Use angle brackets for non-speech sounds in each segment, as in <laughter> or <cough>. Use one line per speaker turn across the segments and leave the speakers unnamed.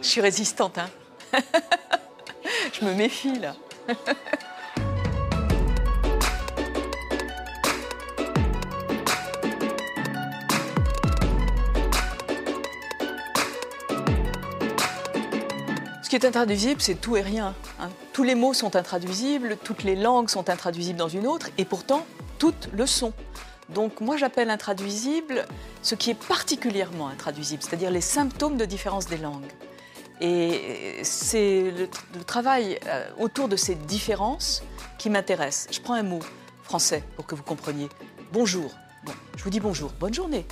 Je suis résistante, hein <laughs> Je me méfie, là. <laughs> Ce qui est intraduisible, c'est tout et rien. hein. Tous les mots sont intraduisibles, toutes les langues sont intraduisibles dans une autre, et pourtant, toutes le sont. Donc moi, j'appelle intraduisible ce qui est particulièrement intraduisible, c'est-à-dire les symptômes de différence des langues. Et c'est le, le travail euh, autour de ces différences qui m'intéresse. Je prends un mot français pour que vous compreniez. Bonjour. Bon, je vous dis bonjour. Bonne journée.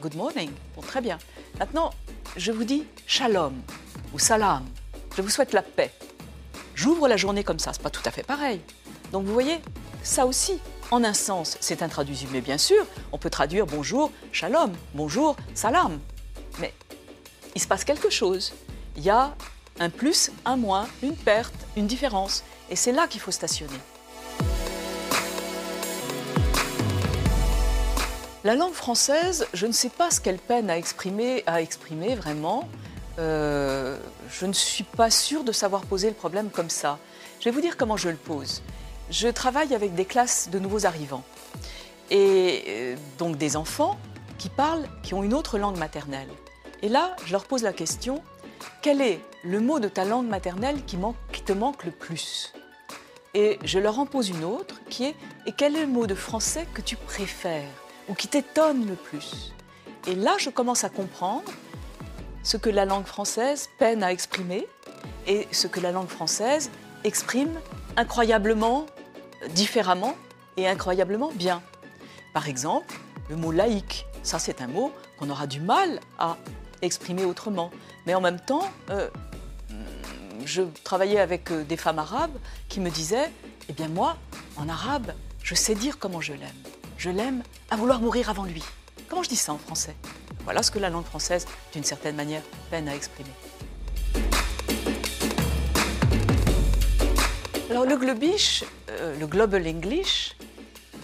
Good morning. Bon, très bien. Maintenant, je vous dis shalom ou salam. Je vous souhaite la paix. J'ouvre la journée comme ça, c'est pas tout à fait pareil. Donc vous voyez, ça aussi, en un sens, c'est intraduisible. Mais bien sûr, on peut traduire bonjour, shalom, bonjour, salam. Mais il se passe quelque chose. Il y a un plus, un moins, une perte, une différence. Et c'est là qu'il faut stationner. La langue française, je ne sais pas ce qu'elle peine à exprimer, à exprimer vraiment. Euh, je ne suis pas sûre de savoir poser le problème comme ça. Je vais vous dire comment je le pose. Je travaille avec des classes de nouveaux arrivants et euh, donc des enfants qui parlent, qui ont une autre langue maternelle. Et là, je leur pose la question quel est le mot de ta langue maternelle qui, te manque le plus? Et je leur en pose une autre qui est et quel est le mot de français que tu préfères ou qui t'étonne le plus? Et là, je commence à comprendre ce que la langue française peine à exprimer et ce que la langue française exprime incroyablement différemment et incroyablement bien. Par exemple, le mot laïque, ça c'est un mot qu'on aura du mal à exprimer autrement. Mais en même temps, euh, je travaillais avec euh, des femmes arabes qui me disaient, eh bien moi, en arabe, je sais dire comment je l'aime. Je l'aime à vouloir mourir avant lui. Comment je dis ça en français? Voilà ce que la langue française, d'une certaine manière, peine à exprimer. Alors le globish, euh, le global English,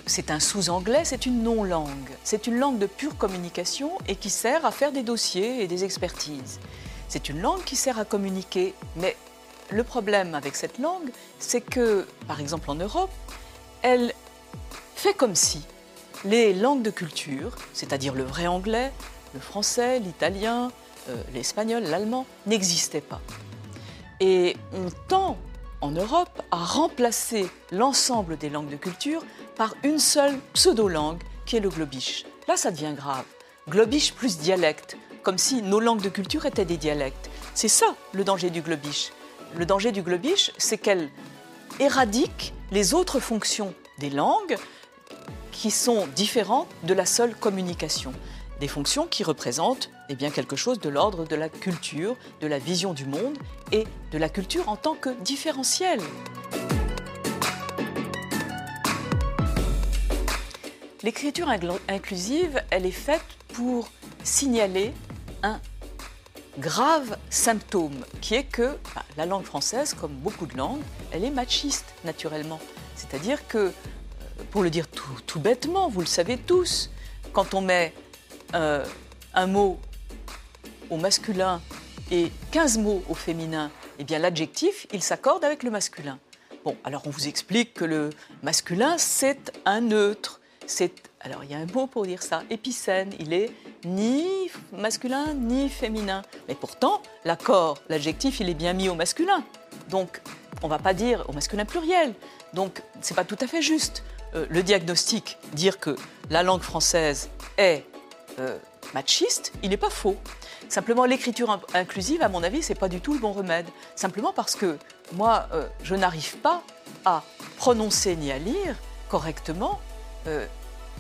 c'est un sous-anglais, c'est une non-langue. C'est une langue de pure communication et qui sert à faire des dossiers et des expertises. C'est une langue qui sert à communiquer, mais le problème avec cette langue, c'est que, par exemple en Europe, elle fait comme si les langues de culture, c'est-à-dire le vrai anglais, le français, l'italien, euh, l'espagnol, l'allemand, n'existaient pas. Et on tend en Europe à remplacer l'ensemble des langues de culture par une seule pseudo-langue qui est le globish. Là, ça devient grave. Globish plus dialecte, comme si nos langues de culture étaient des dialectes. C'est ça le danger du globish. Le danger du globish, c'est qu'elle éradique les autres fonctions des langues qui sont différentes de la seule communication. Des fonctions qui représentent eh bien, quelque chose de l'ordre de la culture, de la vision du monde et de la culture en tant que différentiel. L'écriture inclusive, elle est faite pour signaler un grave symptôme qui est que la langue française, comme beaucoup de langues, elle est machiste naturellement. C'est-à-dire que, euh, pour le dire tout, tout bêtement, vous le savez tous, quand on met euh, un mot au masculin et 15 mots au féminin, eh bien l'adjectif, il s'accorde avec le masculin. Bon, alors on vous explique que le masculin, c'est un neutre. C'est, alors il y a un mot pour dire ça, épicène. Il est ni masculin ni féminin. Mais pourtant, l'accord, l'adjectif, il est bien mis au masculin. Donc, on va pas dire au masculin pluriel. Donc, c'est pas tout à fait juste. Euh, le diagnostic, dire que la langue française est euh, machiste, il n'est pas faux. Simplement, l'écriture in- inclusive, à mon avis, c'est pas du tout le bon remède. Simplement parce que moi, euh, je n'arrive pas à prononcer ni à lire correctement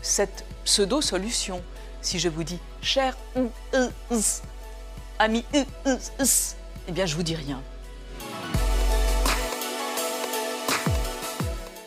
cette pseudo-solution. Si je vous dis cher euh, ami euh, euh, eh bien, je vous dis rien.